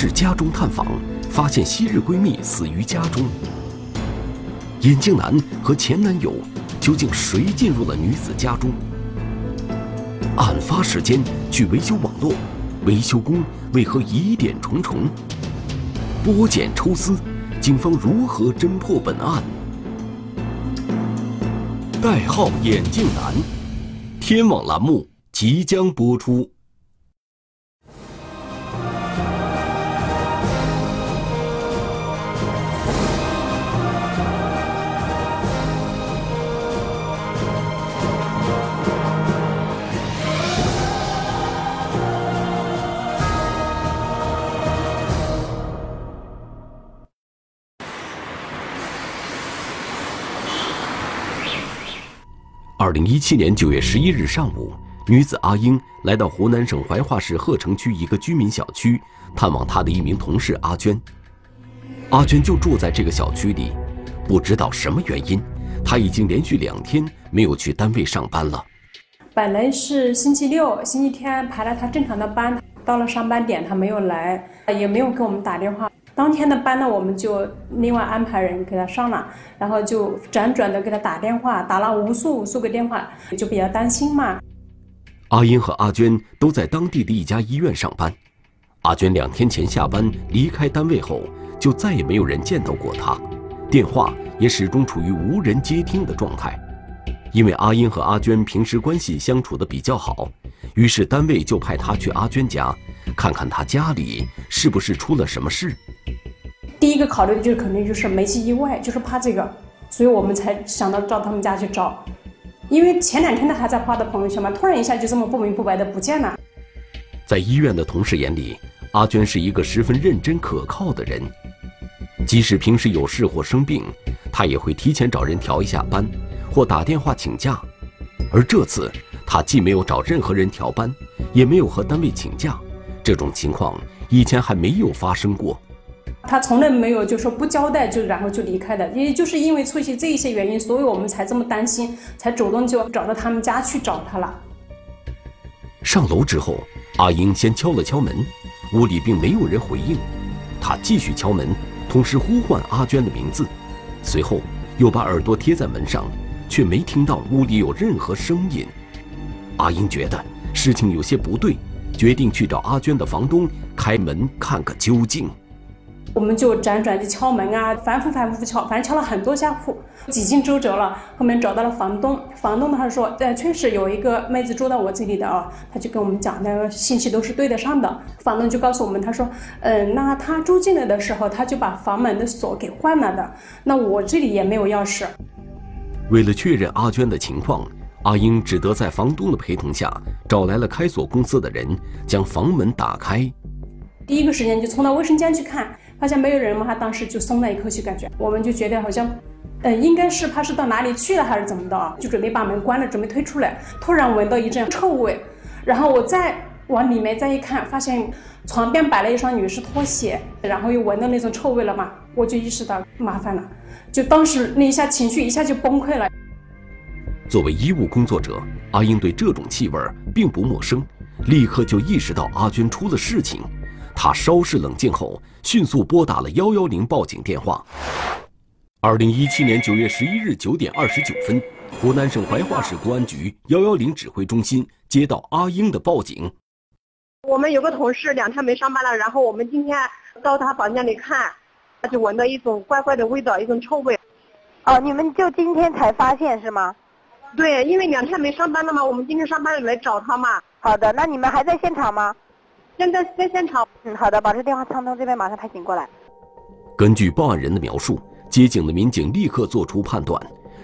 至家中探访，发现昔日闺蜜死于家中。眼镜男和前男友究竟谁进入了女子家中？案发时间去维修网络，维修工为何疑点重重？剥茧抽丝，警方如何侦破本案？代号眼镜男，天网栏目即将播出。二零一七年九月十一日上午，女子阿英来到湖南省怀化市鹤城区一个居民小区，探望她的一名同事阿娟。阿娟就住在这个小区里，不知道什么原因，她已经连续两天没有去单位上班了。本来是星期六、星期天排了她正常的班，到了上班点她没有来，也没有给我们打电话。当天的班呢，我们就另外安排人给他上了，然后就辗转的给他打电话，打了无数无数个电话，就比较担心嘛。阿英和阿娟都在当地的一家医院上班，阿娟两天前下班离开单位后，就再也没有人见到过她，电话也始终处于无人接听的状态。因为阿英和阿娟平时关系相处的比较好，于是单位就派她去阿娟家，看看他家里是不是出了什么事。第一个考虑的就是肯定就是煤气意外，就是怕这个，所以我们才想到到他们家去找。因为前两天他还在发的朋友圈嘛，突然一下就这么不明不白的不见了。在医院的同事眼里，阿娟是一个十分认真可靠的人，即使平时有事或生病，她也会提前找人调一下班，或打电话请假。而这次，她既没有找任何人调班，也没有和单位请假，这种情况以前还没有发生过。他从来没有就说不交代就然后就离开的，也就是因为出现这一些原因，所以我们才这么担心，才主动就找到他们家去找他了。上楼之后，阿英先敲了敲门，屋里并没有人回应，她继续敲门，同时呼唤阿娟的名字，随后又把耳朵贴在门上，却没听到屋里有任何声音。阿英觉得事情有些不对，决定去找阿娟的房东开门看个究竟。我们就辗转去敲门啊，反复反复敲，反正敲了很多家户，几经周折了。后面找到了房东，房东他说，呃，确实有一个妹子住到我这里的啊，他就跟我们讲，那个信息都是对得上的。房东就告诉我们，他说，嗯，那他住进来的时候，他就把房门的锁给换了的。那我这里也没有钥匙。为了确认阿娟的情况，阿英只得在房东的陪同下，找来了开锁公司的人，将房门打开。第一个时间就冲到卫生间去看。发现没有人嘛，他当时就松了一口气，感觉我们就觉得好像，嗯，应该是他是到哪里去了还是怎么的，就准备把门关了，准备退出来，突然闻到一阵臭味，然后我再往里面再一看，发现床边摆了一双女士拖鞋，然后又闻到那种臭味了嘛，我就意识到麻烦了，就当时那一下情绪一下就崩溃了。作为医务工作者，阿英对这种气味并不陌生，立刻就意识到阿娟出了事情。他稍事冷静后，迅速拨打了幺幺零报警电话。二零一七年九月十一日九点二十九分，湖南省怀化市公安局幺幺零指挥中心接到阿英的报警。我们有个同事两天没上班了，然后我们今天到他房间里看，他就闻到一种怪怪的味道，一种臭味。哦，你们就今天才发现是吗？对，因为两天没上班了嘛，我们今天上班来找他嘛。好的，那你们还在现场吗？现在在现场。嗯，好的，保持电话畅通，这边马上派警过来。根据报案人的描述，接警的民警立刻做出判断，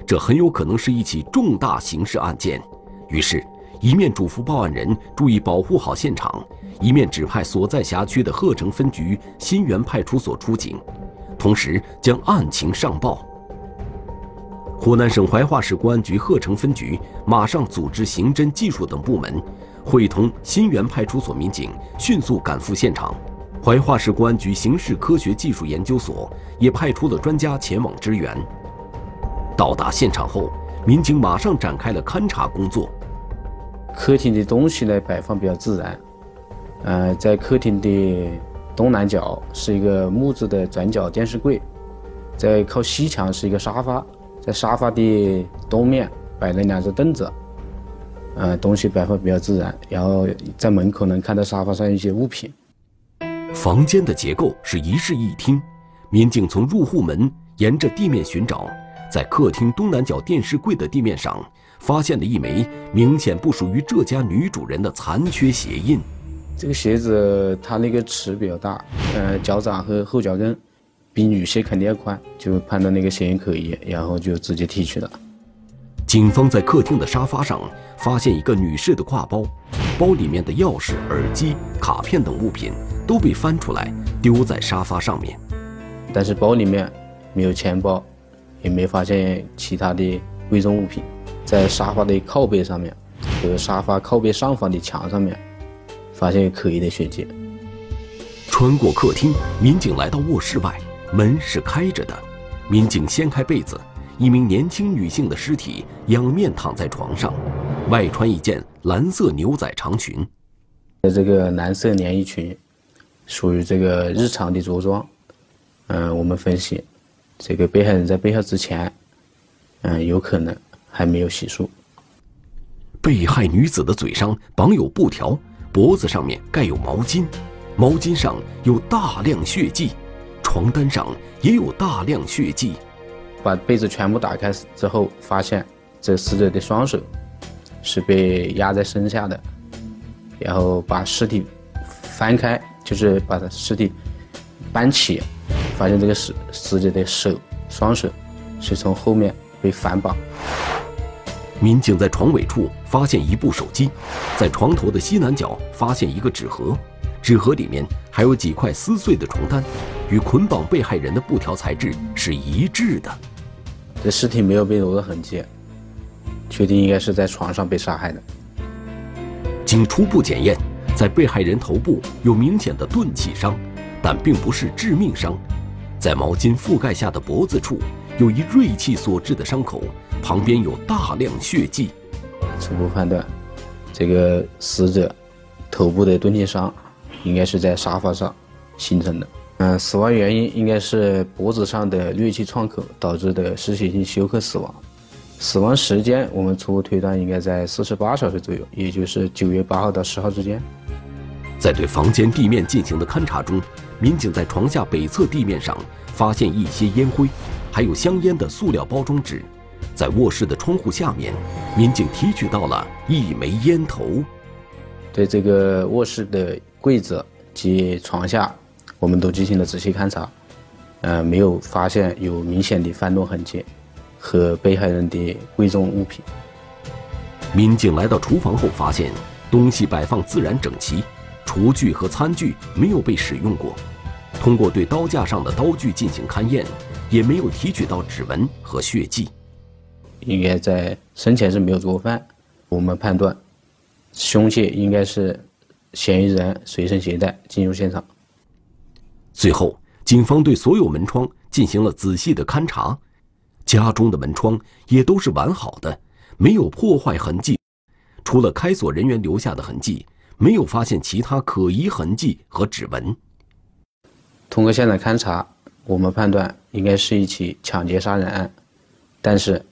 这很有可能是一起重大刑事案件。于是，一面嘱咐报案人注意保护好现场，一面指派所在辖区的鹤城分局新源派出所出警，同时将案情上报。湖南省怀化市公安局鹤城分局马上组织刑侦、技术等部门。会同新源派出所民警迅速赶赴现场，怀化市公安局刑事科学技术研究所也派出了专家前往支援。到达现场后，民警马上展开了勘查工作。客厅的东西呢摆放比较自然，呃，在客厅的东南角是一个木质的转角电视柜，在靠西墙是一个沙发，在沙发的东面摆了两只凳子，呃，东西摆放比较自然。然后在门口能看到沙发上一些物品。房间的结构是一室一厅，民警从入户门沿着地面寻找，在客厅东南角电视柜的地面上发现了一枚明显不属于这家女主人的残缺鞋印。这个鞋子它那个尺比较大，呃，脚掌和后脚跟比女鞋肯定要宽，就判断那个鞋印可疑，然后就直接提取了。警方在客厅的沙发上发现一个女士的挎包，包里面的钥匙、耳机、卡片等物品都被翻出来丢在沙发上面，但是包里面没有钱包，也没发现其他的贵重物品。在沙发的靠背上面和沙发靠背上方的墙上面。发现可疑的血迹。穿过客厅，民警来到卧室外，门是开着的。民警掀开被子，一名年轻女性的尸体仰面躺在床上，外穿一件蓝色牛仔长裙。这个蓝色连衣裙属于这个日常的着装。嗯，我们分析，这个被害人在被害之前，嗯，有可能还没有洗漱。被害女子的嘴上绑有布条。脖子上面盖有毛巾，毛巾上有大量血迹，床单上也有大量血迹。把被子全部打开之后，发现这死者的双手是被压在身下的，然后把尸体翻开，就是把他尸体搬起，发现这个死死者的手双手是从后面被反绑。民警在床尾处发现一部手机，在床头的西南角发现一个纸盒，纸盒里面还有几块撕碎的床单，与捆绑被害人的布条材质是一致的。这尸体没有被揉的痕迹，确定应该是在床上被杀害的。经初步检验，在被害人头部有明显的钝器伤，但并不是致命伤。在毛巾覆盖下的脖子处有一锐器所致的伤口。旁边有大量血迹，初步判断，这个死者头部的钝器伤应该是在沙发上形成的。嗯，死亡原因应该是脖子上的锐器创口导致的失血性休克死亡。死亡时间我们初步推断应该在四十八小时左右，也就是九月八号到十号之间。在对房间地面进行的勘查中，民警在床下北侧地面上发现一些烟灰，还有香烟的塑料包装纸。在卧室的窗户下面，民警提取到了一枚烟头。对这个卧室的柜子及床下，我们都进行了仔细勘查，呃，没有发现有明显的翻动痕迹和被害人的贵重物品。民警来到厨房后，发现东西摆放自然整齐，厨具和餐具没有被使用过。通过对刀架上的刀具进行勘验，也没有提取到指纹和血迹。应该在生前是没有做过饭，我们判断，凶器应该是嫌疑人随身携带进入现场。最后，警方对所有门窗进行了仔细的勘查，家中的门窗也都是完好的，没有破坏痕迹，除了开锁人员留下的痕迹，没有发现其他可疑痕迹和指纹。通过现场勘查，我们判断应该是一起抢劫杀人案，但是。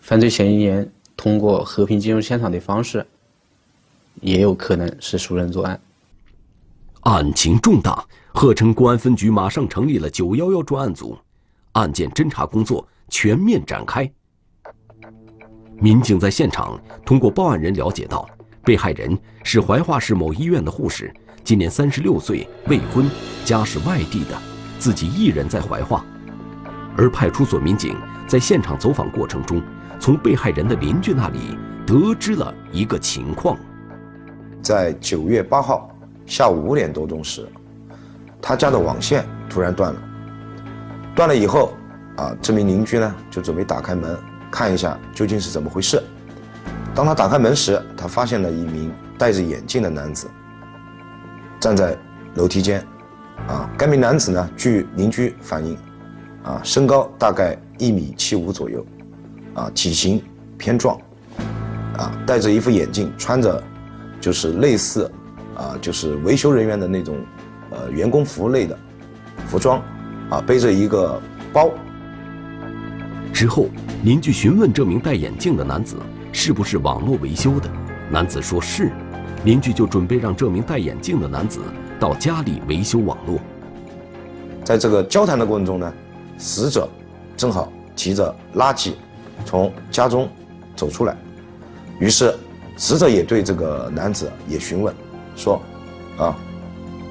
犯罪嫌疑人通过和平进入现场的方式，也有可能是熟人作案。案情重大，鹤城公安分局马上成立了“九幺幺”专案组，案件侦查工作全面展开。民警在现场通过报案人了解到，被害人是怀化市某医院的护士，今年三十六岁，未婚，家是外地的，自己一人在怀化。而派出所民警在现场走访过程中。从被害人的邻居那里得知了一个情况，在九月八号下午五点多钟时，他家的网线突然断了。断了以后，啊，这名邻居呢就准备打开门看一下究竟是怎么回事。当他打开门时，他发现了一名戴着眼镜的男子站在楼梯间。啊，该名男子呢，据邻居反映，啊，身高大概一米七五左右。啊，体型偏壮，啊，戴着一副眼镜，穿着就是类似啊，就是维修人员的那种呃员工服类的服装，啊，背着一个包。之后，邻居询问这名戴眼镜的男子是不是网络维修的，男子说是，邻居就准备让这名戴眼镜的男子到家里维修网络。在这个交谈的过程中呢，死者正好提着垃圾从家中走出来，于是死者也对这个男子也询问，说：“啊，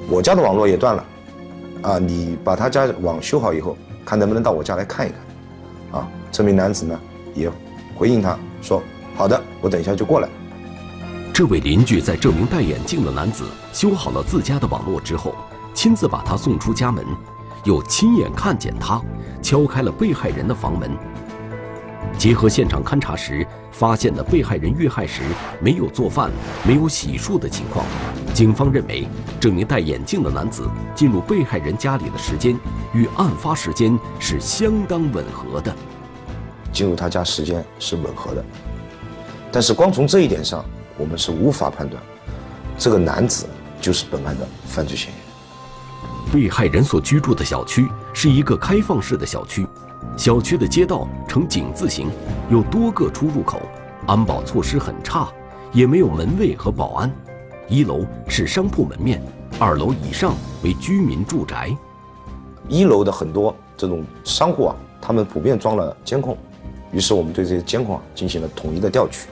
我家的网络也断了，啊，你把他家网修好以后，看能不能到我家来看一看。”啊，这名男子呢也回应他说：“好的，我等一下就过来。”这位邻居在这名戴眼镜的男子修好了自家的网络之后，亲自把他送出家门。又亲眼看见他敲开了被害人的房门。结合现场勘查时发现的被害人遇害时没有做饭、没有洗漱的情况，警方认为这名戴眼镜的男子进入被害人家里的时间与案发时间是相当吻合的。进入他家时间是吻合的，但是光从这一点上，我们是无法判断这个男子就是本案的犯罪嫌疑人。被害人所居住的小区是一个开放式的小区，小区的街道呈井字形，有多个出入口，安保措施很差，也没有门卫和保安。一楼是商铺门面，二楼以上为居民住宅。一楼的很多这种商户啊，他们普遍装了监控，于是我们对这些监控啊进行了统一的调取。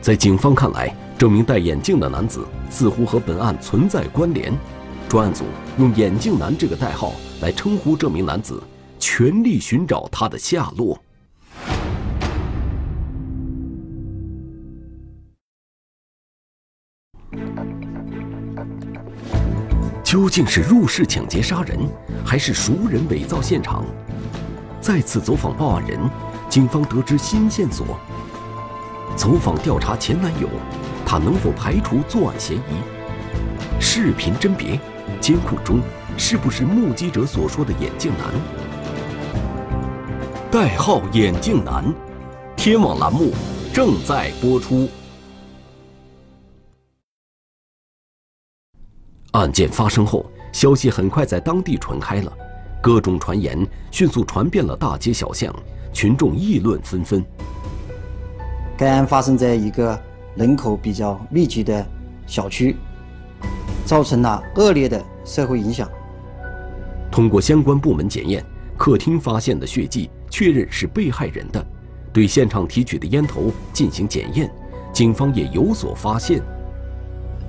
在警方看来，这名戴眼镜的男子似乎和本案存在关联。专案组用“眼镜男”这个代号来称呼这名男子，全力寻找他的下落。究竟是入室抢劫杀人，还是熟人伪造现场？再次走访报案人，警方得知新线索。走访调查前男友，他能否排除作案嫌疑？视频甄别。监控中是不是目击者所说的眼镜男？代号眼镜男，天网栏目正在播出。案件发生后，消息很快在当地传开了，各种传言迅速传遍了大街小巷，群众议论纷纷。该案发生在一个人口比较密集的小区。造成了恶劣的社会影响。通过相关部门检验，客厅发现的血迹确认是被害人的。对现场提取的烟头进行检验，警方也有所发现。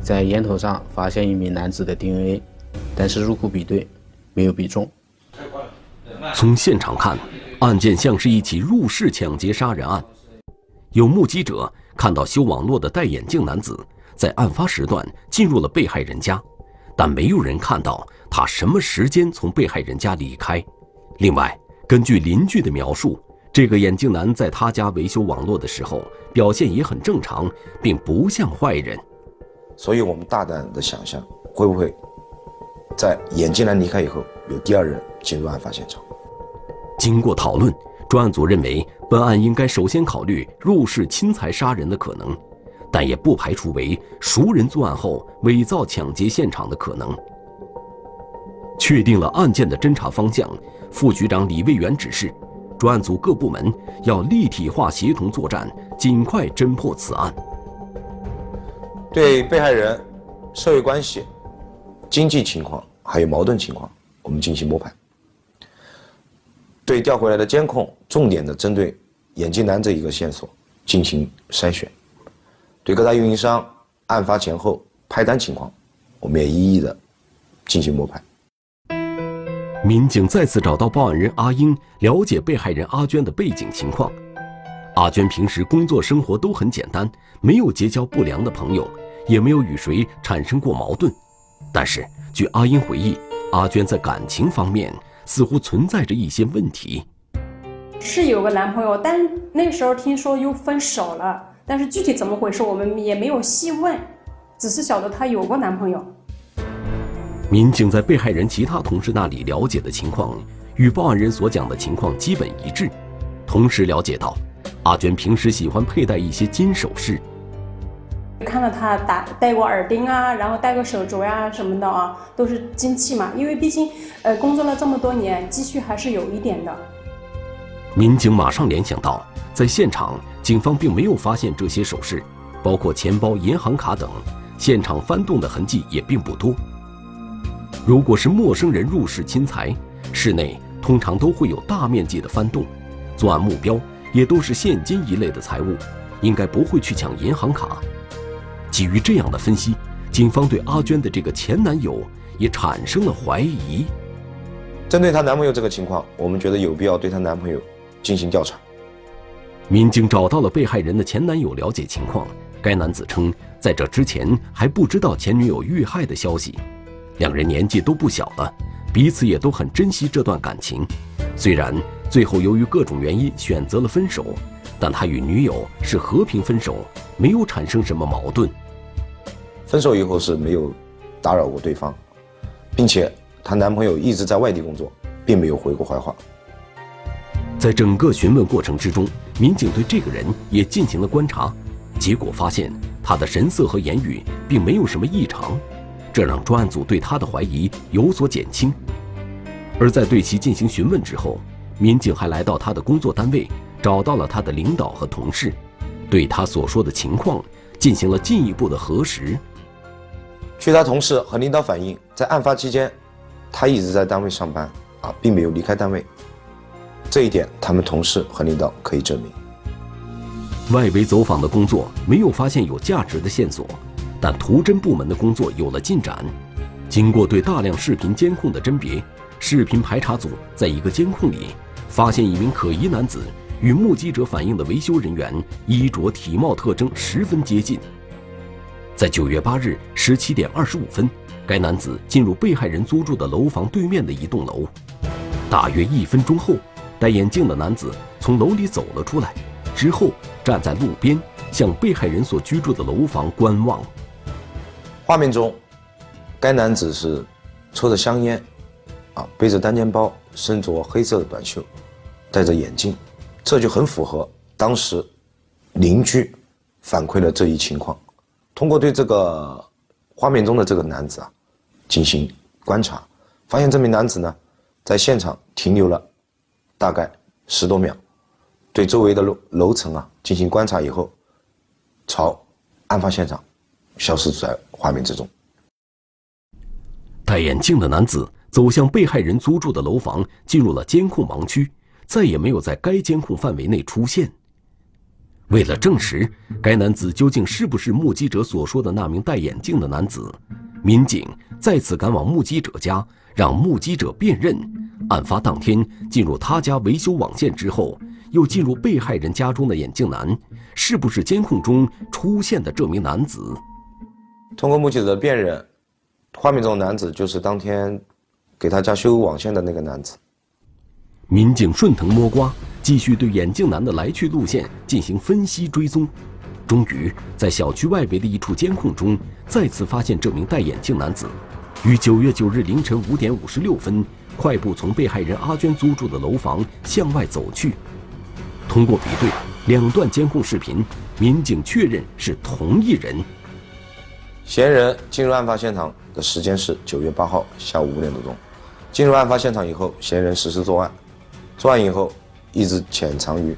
在烟头上发现一名男子的 DNA，但是入库比对，没有比中。从现场看，案件像是一起入室抢劫杀人案。有目击者看到修网络的戴眼镜男子。在案发时段进入了被害人家，但没有人看到他什么时间从被害人家离开。另外，根据邻居的描述，这个眼镜男在他家维修网络的时候表现也很正常，并不像坏人。所以我们大胆的想象，会不会在眼镜男离开以后，有第二人进入案发现场？经过讨论，专案组认为本案应该首先考虑入室侵财杀人的可能。但也不排除为熟人作案后伪造抢劫现场的可能。确定了案件的侦查方向，副局长李卫元指示，专案组各部门要立体化协同作战，尽快侦破此案。对被害人社会关系、经济情况还有矛盾情况，我们进行摸排。对调回来的监控，重点的针对眼镜男这一个线索进行筛选。对各大运营商案发前后派单情况，我们也一一的进行摸排。民警再次找到报案人阿英，了解被害人阿娟的背景情况。阿娟平时工作生活都很简单，没有结交不良的朋友，也没有与谁产生过矛盾。但是，据阿英回忆，阿娟在感情方面似乎存在着一些问题。是有个男朋友，但那时候听说又分手了。但是具体怎么回事，我们也没有细问，只是晓得她有过男朋友。民警在被害人其他同事那里了解的情况，与报案人所讲的情况基本一致。同时了解到，阿娟平时喜欢佩戴一些金首饰。看到他打戴过耳钉啊，然后戴个手镯呀、什么的啊，都是金器嘛。因为毕竟，呃，工作了这么多年，积蓄还是有一点的。民警马上联想到，在现场警方并没有发现这些首饰，包括钱包、银行卡等，现场翻动的痕迹也并不多。如果是陌生人入室侵财，室内通常都会有大面积的翻动，作案目标也都是现金一类的财物，应该不会去抢银行卡。基于这样的分析，警方对阿娟的这个前男友也产生了怀疑。针对她男朋友这个情况，我们觉得有必要对她男朋友进行调查。民警找到了被害人的前男友了解情况，该男子称，在这之前还不知道前女友遇害的消息。两人年纪都不小了，彼此也都很珍惜这段感情。虽然最后由于各种原因选择了分手，但他与女友是和平分手，没有产生什么矛盾。分手以后是没有打扰过对方，并且她男朋友一直在外地工作，并没有回过怀化。在整个询问过程之中，民警对这个人也进行了观察，结果发现他的神色和言语并没有什么异常。这让专案组对他的怀疑有所减轻，而在对其进行询问之后，民警还来到他的工作单位，找到了他的领导和同事，对他所说的情况进行了进一步的核实。据他同事和领导反映，在案发期间，他一直在单位上班，啊，并没有离开单位。这一点，他们同事和领导可以证明。外围走访的工作没有发现有价值的线索。但图侦部门的工作有了进展，经过对大量视频监控的甄别，视频排查组在一个监控里发现一名可疑男子与目击者反映的维修人员衣着、体貌特征十分接近。在九月八日十七点二十五分，该男子进入被害人租住的楼房对面的一栋楼。大约一分钟后，戴眼镜的男子从楼里走了出来，之后站在路边向被害人所居住的楼房观望。画面中，该男子是抽着香烟，啊，背着单肩包，身着黑色的短袖，戴着眼镜，这就很符合当时邻居反馈的这一情况。通过对这个画面中的这个男子啊进行观察，发现这名男子呢在现场停留了大概十多秒，对周围的楼楼层啊进行观察以后，朝案发现场消失在。画面之中，戴眼镜的男子走向被害人租住的楼房，进入了监控盲区，再也没有在该监控范围内出现。为了证实该男子究竟是不是目击者所说的那名戴眼镜的男子，民警再次赶往目击者家，让目击者辨认。案发当天进入他家维修网线之后，又进入被害人家中的眼镜男，是不是监控中出现的这名男子？通过目击者的辨认，画面中的男子就是当天给他家修网线的那个男子。民警顺藤摸瓜，继续对眼镜男的来去路线进行分析追踪，终于在小区外围的一处监控中再次发现这名戴眼镜男子，于九月九日凌晨五点五十六分快步从被害人阿娟租住的楼房向外走去。通过比对两段监控视频，民警确认是同一人。嫌疑人进入案发现场的时间是九月八号下午五点多钟。进入案发现场以后，嫌疑人实施作案，作案以后一直潜藏于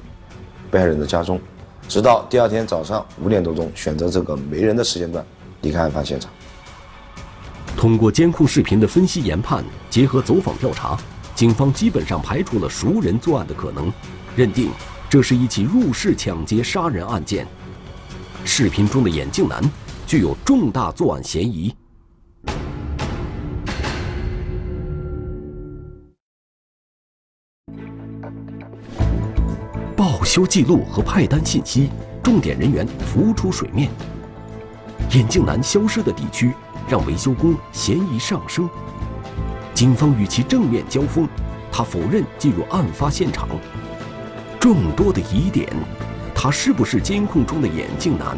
被害人的家中，直到第二天早上五点多钟选择这个没人的时间段离开案发现场。通过监控视频的分析研判，结合走访调查，警方基本上排除了熟人作案的可能，认定这是一起入室抢劫杀人案件。视频中的眼镜男。具有重大作案嫌疑。报修记录和派单信息，重点人员浮出水面。眼镜男消失的地区让维修工嫌疑上升。警方与其正面交锋，他否认进入案发现场。众多的疑点，他是不是监控中的眼镜男？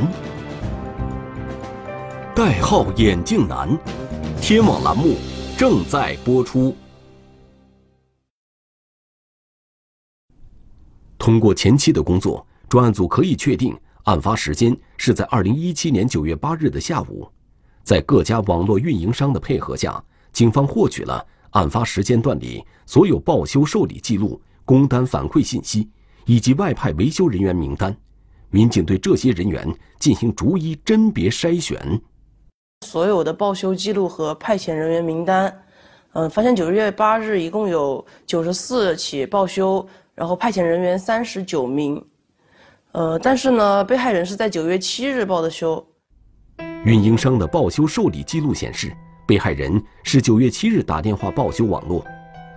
代号“眼镜男”，天网栏目正在播出。通过前期的工作，专案组可以确定案发时间是在二零一七年九月八日的下午，在各家网络运营商的配合下，警方获取了案发时间段里所有报修受理记录、工单反馈信息以及外派维修人员名单。民警对这些人员进行逐一甄别筛选。所有的报修记录和派遣人员名单，嗯，发现九月八日一共有九十四起报修，然后派遣人员三十九名。呃，但是呢，被害人是在九月七日报的修。运营商的报修受理记录显示，被害人是九月七日打电话报修网络，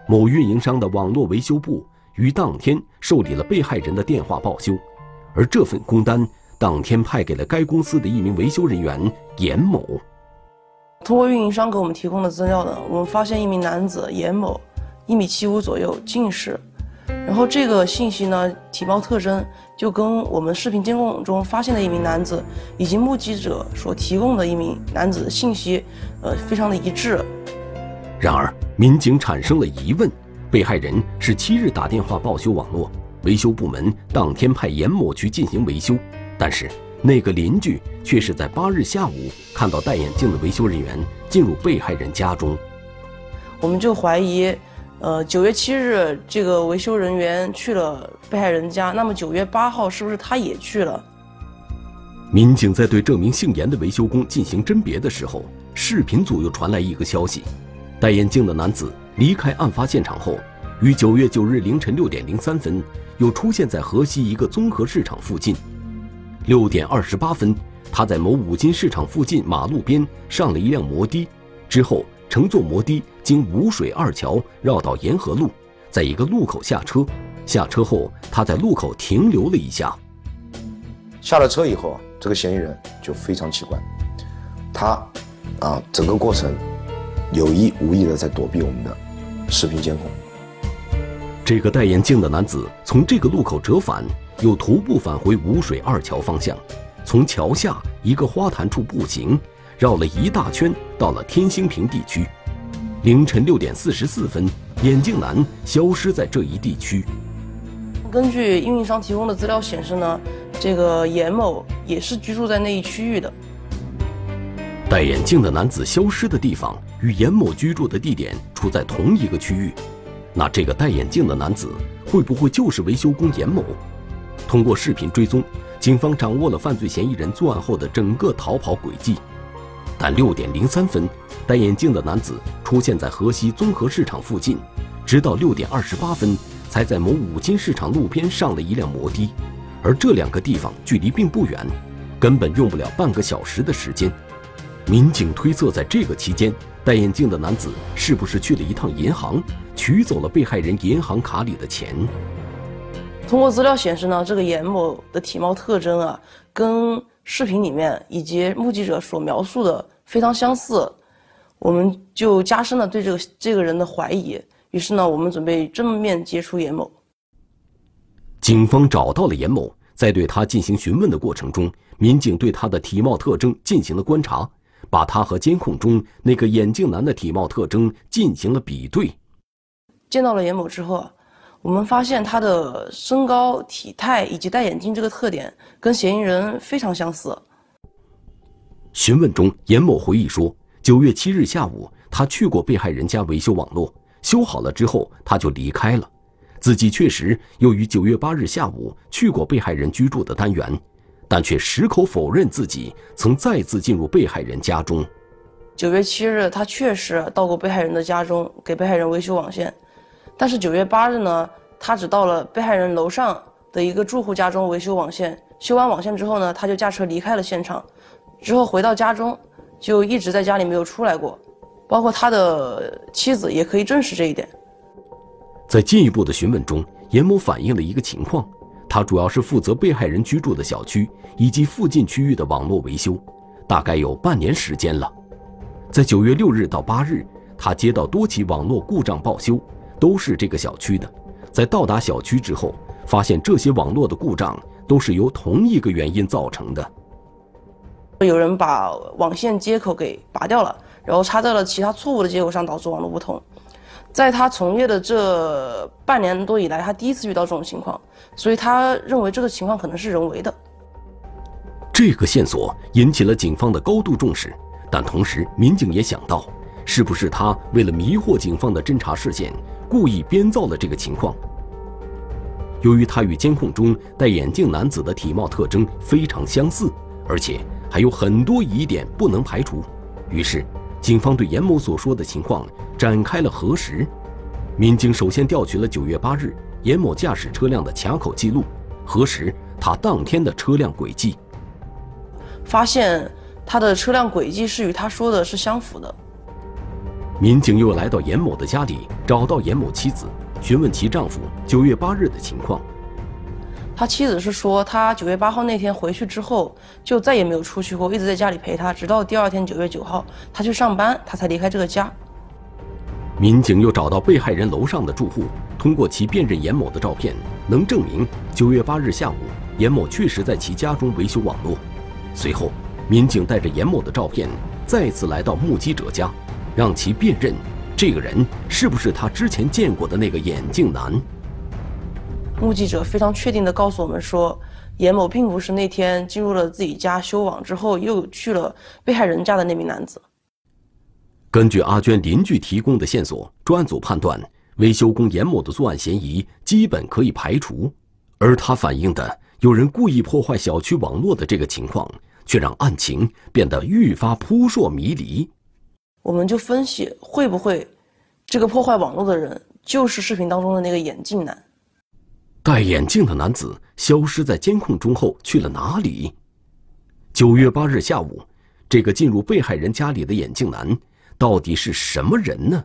某运营商的网络维修部于当天受理了被害人的电话报修，而这份工单当天派给了该公司的一名维修人员严某。通过运营商给我们提供的资料呢，我们发现一名男子严某，一米七五左右，近视。然后这个信息呢，体貌特征就跟我们视频监控中发现的一名男子以及目击者所提供的一名男子信息，呃，非常的一致。然而，民警产生了疑问：被害人是七日打电话报修网络，维修部门当天派严某去进行维修，但是那个邻居却是在八日下午看到戴眼镜的维修人员进入被害人家中，我们就怀疑。呃，九月七日，这个维修人员去了被害人家，那么九月八号是不是他也去了？民警在对这名姓严的维修工进行甄别的时候，视频组又传来一个消息：戴眼镜的男子离开案发现场后，于九月九日凌晨六点零三分又出现在河西一个综合市场附近。六点二十八分，他在某五金市场附近马路边上了一辆摩的，之后。乘坐摩的经五水二桥绕到沿河路，在一个路口下车。下车后，他在路口停留了一下。下了车以后啊，这个嫌疑人就非常奇怪，他啊，整个过程有意无意的在躲避我们的视频监控。这个戴眼镜的男子从这个路口折返，又徒步返回五水二桥方向，从桥下一个花坛处步行。绕了一大圈，到了天兴坪地区。凌晨六点四十四分，眼镜男消失在这一地区。根据运营商提供的资料显示呢，这个严某也是居住在那一区域的。戴眼镜的男子消失的地方与严某居住的地点处在同一个区域，那这个戴眼镜的男子会不会就是维修工严某？通过视频追踪，警方掌握了犯罪嫌疑人作案后的整个逃跑轨迹。但六点零三分，戴眼镜的男子出现在河西综合市场附近，直到六点二十八分，才在某五金市场路边上了一辆摩的，而这两个地方距离并不远，根本用不了半个小时的时间。民警推测，在这个期间，戴眼镜的男子是不是去了一趟银行，取走了被害人银行卡里的钱？通过资料显示呢，这个严某的体貌特征啊，跟。视频里面以及目击者所描述的非常相似，我们就加深了对这个这个人的怀疑。于是呢，我们准备正面接触严某。警方找到了严某，在对他进行询问的过程中，民警对他的体貌特征进行了观察，把他和监控中那个眼镜男的体貌特征进行了比对。见到了严某之后啊。我们发现他的身高、体态以及戴眼镜这个特点跟嫌疑人非常相似。询问中，严某回忆说，九月七日下午，他去过被害人家维修网络，修好了之后他就离开了。自己确实又于九月八日下午去过被害人居住的单元，但却矢口否认自己曾再次进入被害人家中。九月七日，他确实到过被害人的家中，给被害人维修网线。但是九月八日呢，他只到了被害人楼上的一个住户家中维修网线。修完网线之后呢，他就驾车离开了现场。之后回到家中，就一直在家里没有出来过。包括他的妻子也可以证实这一点。在进一步的询问中，严某反映了一个情况：他主要是负责被害人居住的小区以及附近区域的网络维修，大概有半年时间了。在九月六日到八日，他接到多起网络故障报修。都是这个小区的，在到达小区之后，发现这些网络的故障都是由同一个原因造成的。有人把网线接口给拔掉了，然后插在了其他错误的接口上，导致网络不通。在他从业的这半年多以来，他第一次遇到这种情况，所以他认为这个情况可能是人为的。这个线索引起了警方的高度重视，但同时民警也想到，是不是他为了迷惑警方的侦查视线，故意编造了这个情况？由于他与监控中戴眼镜男子的体貌特征非常相似，而且还有很多疑点不能排除，于是警方对严某所说的情况展开了核实。民警首先调取了九月八日严某驾驶车辆的卡口记录，核实他当天的车辆轨迹，发现他的车辆轨迹是与他说的是相符的。民警又来到严某的家里，找到严某妻子，询问其丈夫九月八日的情况。他妻子是说，他九月八号那天回去之后，就再也没有出去过，一直在家里陪他，直到第二天九月九号他去上班，他才离开这个家。民警又找到被害人楼上的住户，通过其辨认严某的照片，能证明九月八日下午严某确实在其家中维修网络。随后，民警带着严某的照片再次来到目击者家，让其辨认这个人是不是他之前见过的那个眼镜男。目击者非常确定地告诉我们说，严某并不是那天进入了自己家修网之后又去了被害人家的那名男子。根据阿娟邻居提供的线索，专案组判断维修工严某的作案嫌疑基本可以排除，而他反映的有人故意破坏小区网络的这个情况，却让案情变得愈发扑朔迷离。我们就分析，会不会这个破坏网络的人就是视频当中的那个眼镜男？戴眼镜的男子消失在监控中后去了哪里？九月八日下午，这个进入被害人家里的眼镜男。到底是什么人呢？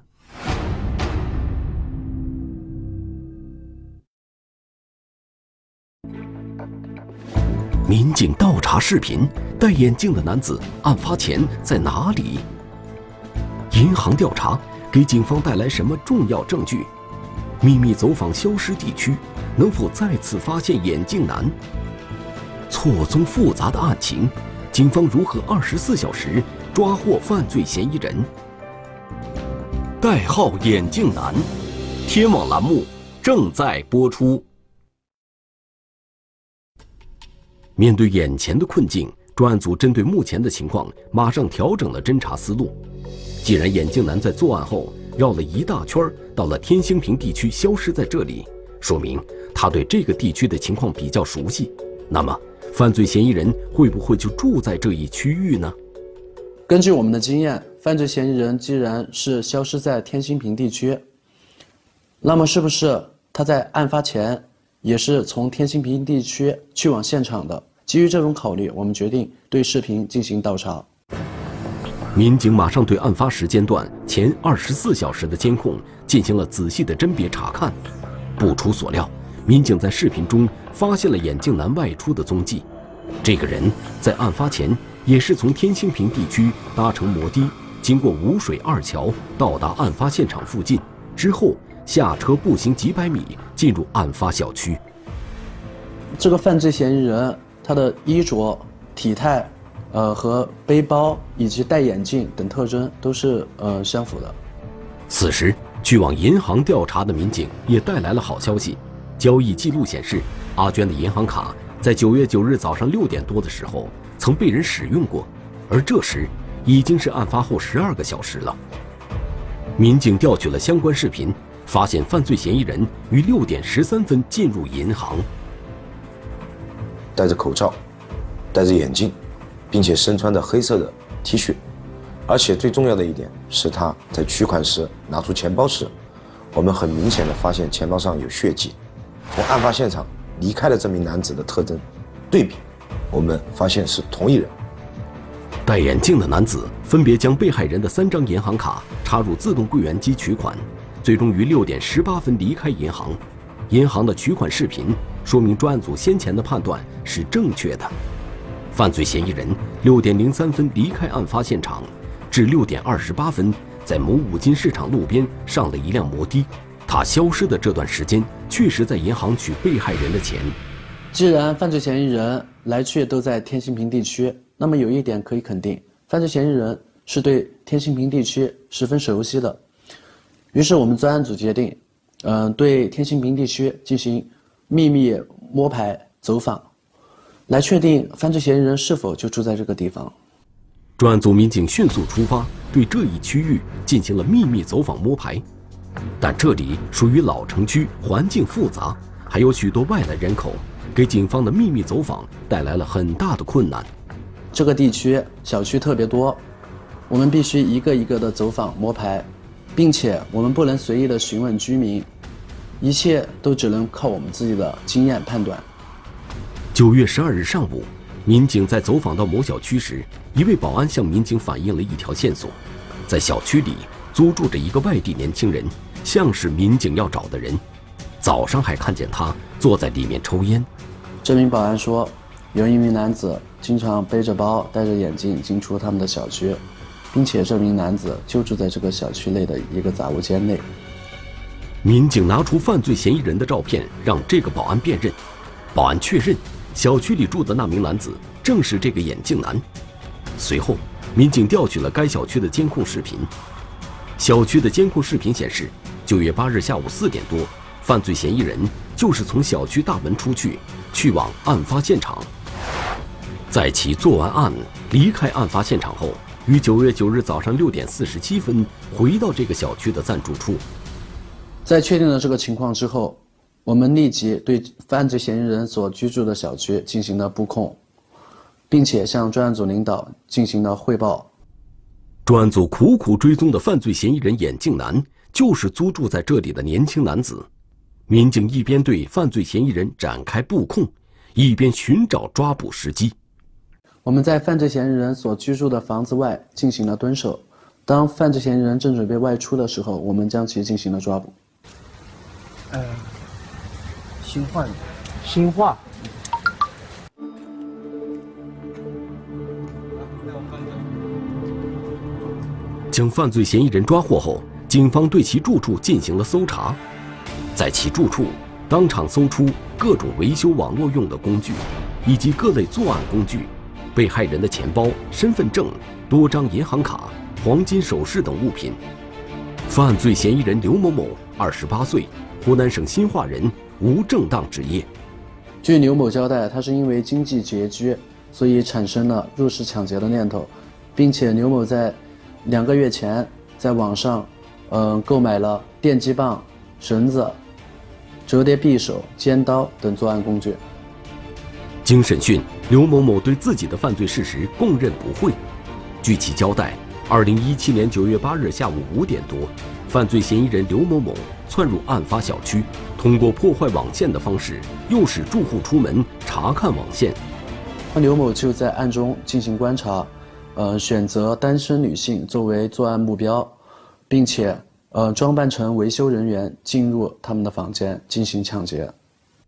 民警倒查视频，戴眼镜的男子案发前在哪里？银行调查给警方带来什么重要证据？秘密走访消失地区，能否再次发现眼镜男？错综复杂的案情，警方如何二十四小时？抓获犯罪嫌疑人，代号“眼镜男”，天网栏目正在播出。面对眼前的困境，专案组针对目前的情况，马上调整了侦查思路。既然眼镜男在作案后绕了一大圈，到了天兴坪地区消失在这里，说明他对这个地区的情况比较熟悉。那么，犯罪嫌疑人会不会就住在这一区域呢？根据我们的经验，犯罪嫌疑人既然是消失在天兴坪地区，那么是不是他在案发前也是从天兴坪地区去往现场的？基于这种考虑，我们决定对视频进行倒查。民警马上对案发时间段前二十四小时的监控进行了仔细的甄别查看。不出所料，民警在视频中发现了眼镜男外出的踪迹。这个人在案发前。也是从天兴坪地区搭乘摩的，经过五水二桥到达案发现场附近，之后下车步行几百米进入案发小区。这个犯罪嫌疑人他的衣着、体态，呃和背包以及戴眼镜等特征都是呃相符的。此时去往银行调查的民警也带来了好消息，交易记录显示，阿娟的银行卡在九月九日早上六点多的时候。曾被人使用过，而这时已经是案发后十二个小时了。民警调取了相关视频，发现犯罪嫌疑人于六点十三分进入银行，戴着口罩，戴着眼镜，并且身穿着黑色的 T 恤，而且最重要的一点是他在取款时拿出钱包时，我们很明显的发现钱包上有血迹，从案发现场离开的这名男子的特征对比。我们发现是同一人。戴眼镜的男子分别将被害人的三张银行卡插入自动柜员机取款，最终于六点十八分离开银行。银行的取款视频说明专案组先前的判断是正确的。犯罪嫌疑人六点零三分离开案发现场，至六点二十八分在某五金市场路边上了一辆摩的。他消失的这段时间确实在银行取被害人的钱。既然犯罪嫌疑人来去都在天兴坪地区，那么有一点可以肯定，犯罪嫌疑人是对天兴坪地区十分熟悉的。于是我们专案组决定，嗯，对天兴坪地区进行秘密摸排走访，来确定犯罪嫌疑人是否就住在这个地方。专案组民警迅速出发，对这一区域进行了秘密走访摸排。但这里属于老城区，环境复杂，还有许多外来人口，给警方的秘密走访带来了很大的困难。这个地区小区特别多，我们必须一个一个的走访摸排，并且我们不能随意的询问居民，一切都只能靠我们自己的经验判断。九月十二日上午，民警在走访到某小区时，一位保安向民警反映了一条线索：在小区里租住着一个外地年轻人，像是民警要找的人。早上还看见他坐在里面抽烟。这名保安说，有一名男子经常背着包、戴着眼镜进出他们的小区，并且这名男子就住在这个小区内的一个杂物间内。民警拿出犯罪嫌疑人的照片，让这个保安辨认。保安确认，小区里住的那名男子正是这个眼镜男。随后，民警调取了该小区的监控视频。小区的监控视频显示，九月八日下午四点多，犯罪嫌疑人就是从小区大门出去，去往案发现场。在其做完案、离开案发现场后，于九月九日早上六点四十七分回到这个小区的暂住处。在确定了这个情况之后，我们立即对犯罪嫌疑人所居住的小区进行了布控，并且向专案组领导进行了汇报。专案组苦苦追踪的犯罪嫌疑人眼镜男，就是租住在这里的年轻男子。民警一边对犯罪嫌疑人展开布控，一边寻找抓捕时机。我们在犯罪嫌疑人所居住的房子外进行了蹲守，当犯罪嫌疑人正准备外出的时候，我们将其进行了抓捕。呃，新化，新化。将犯罪嫌疑人抓获后，警方对其住处进行了搜查，在其住处当场搜出各种维修网络用的工具，以及各类作案工具、被害人的钱包、身份证、多张银行卡、黄金首饰等物品。犯罪嫌疑人刘某某，二十八岁，湖南省新化人，无正当职业。据刘某交代，他是因为经济拮据，所以产生了入室抢劫的念头，并且刘某在两个月前在网上，嗯，购买了电击棒、绳子、折叠匕首、尖刀等作案工具。经审讯，刘某某对自己的犯罪事实供认不讳。据其交代，二零一七年九月八日下午五点多，犯罪嫌疑人刘某某窜入案发小区，通过破坏网线的方式，诱使住户出门查看网线。刘某就在暗中进行观察，呃，选择单身女性作为作案目标，并且呃装扮成维修人员进入他们的房间进行抢劫。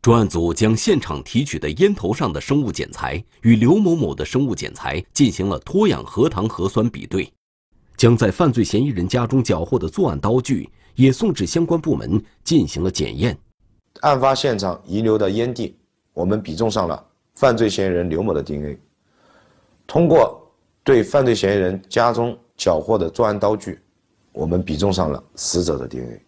专案组将现场提取的烟头上的生物检材与刘某某的生物检材进行了脱氧核糖核酸比对，将在犯罪嫌疑人家中缴获的作案刀具也送至相关部门进行了检验。案发现场遗留的烟蒂，我们比中上了犯罪嫌疑人刘某的 DNA。通过对犯罪嫌疑人家中缴获的作案刀具，我们比中上了死者的 DNA。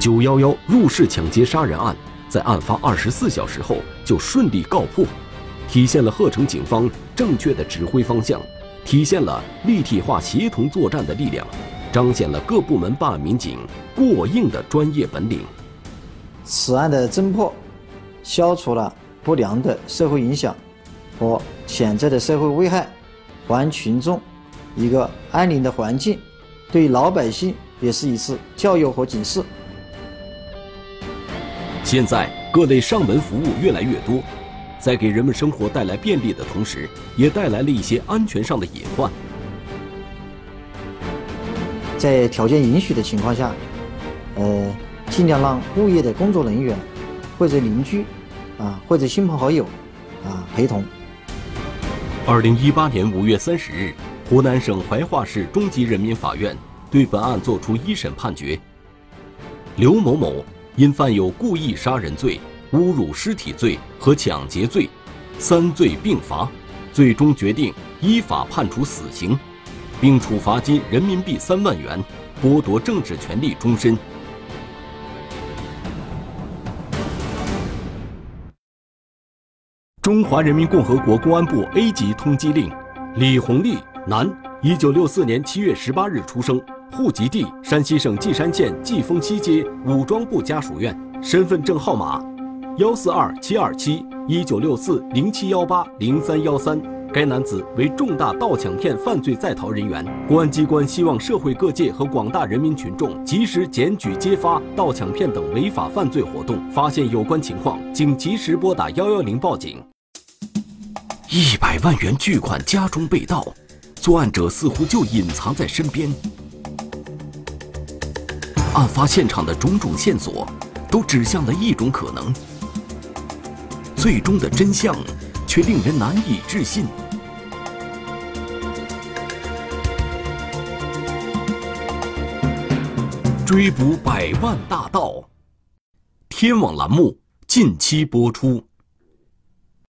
九幺幺入室抢劫杀人案在案发二十四小时后就顺利告破，体现了鹤城警方正确的指挥方向，体现了立体化协同作战的力量，彰显了各部门办案民警过硬的专业本领。此案的侦破，消除了不良的社会影响和潜在的社会危害，还群众一个安宁的环境，对老百姓也是一次教育和警示。现在各类上门服务越来越多，在给人们生活带来便利的同时，也带来了一些安全上的隐患。在条件允许的情况下，呃，尽量让物业的工作人员或者邻居啊，或者亲朋好友啊陪同。二零一八年五月三十日，湖南省怀化市中级人民法院对本案作出一审判决，刘某某。因犯有故意杀人罪、侮辱尸体罪和抢劫罪，三罪并罚，最终决定依法判处死刑，并处罚金人民币三万元，剥夺政治权利终身。中华人民共和国公安部 A 级通缉令：李红利，男，一九六四年七月十八日出生，户籍地山西省稷山县季风西街武装部家属院，身份证号码：幺四二七二七一九六四零七幺八零三幺三。该男子为重大盗抢骗犯罪在逃人员。公安机关希望社会各界和广大人民群众及时检举揭发盗抢骗等违法犯罪活动，发现有关情况，请及时拨打幺幺零报警。一百万元巨款家中被盗，作案者似乎就隐藏在身边。案发现场的种种线索，都指向了一种可能。最终的真相。却令人难以置信。追捕百万大盗，天网栏目近期播出。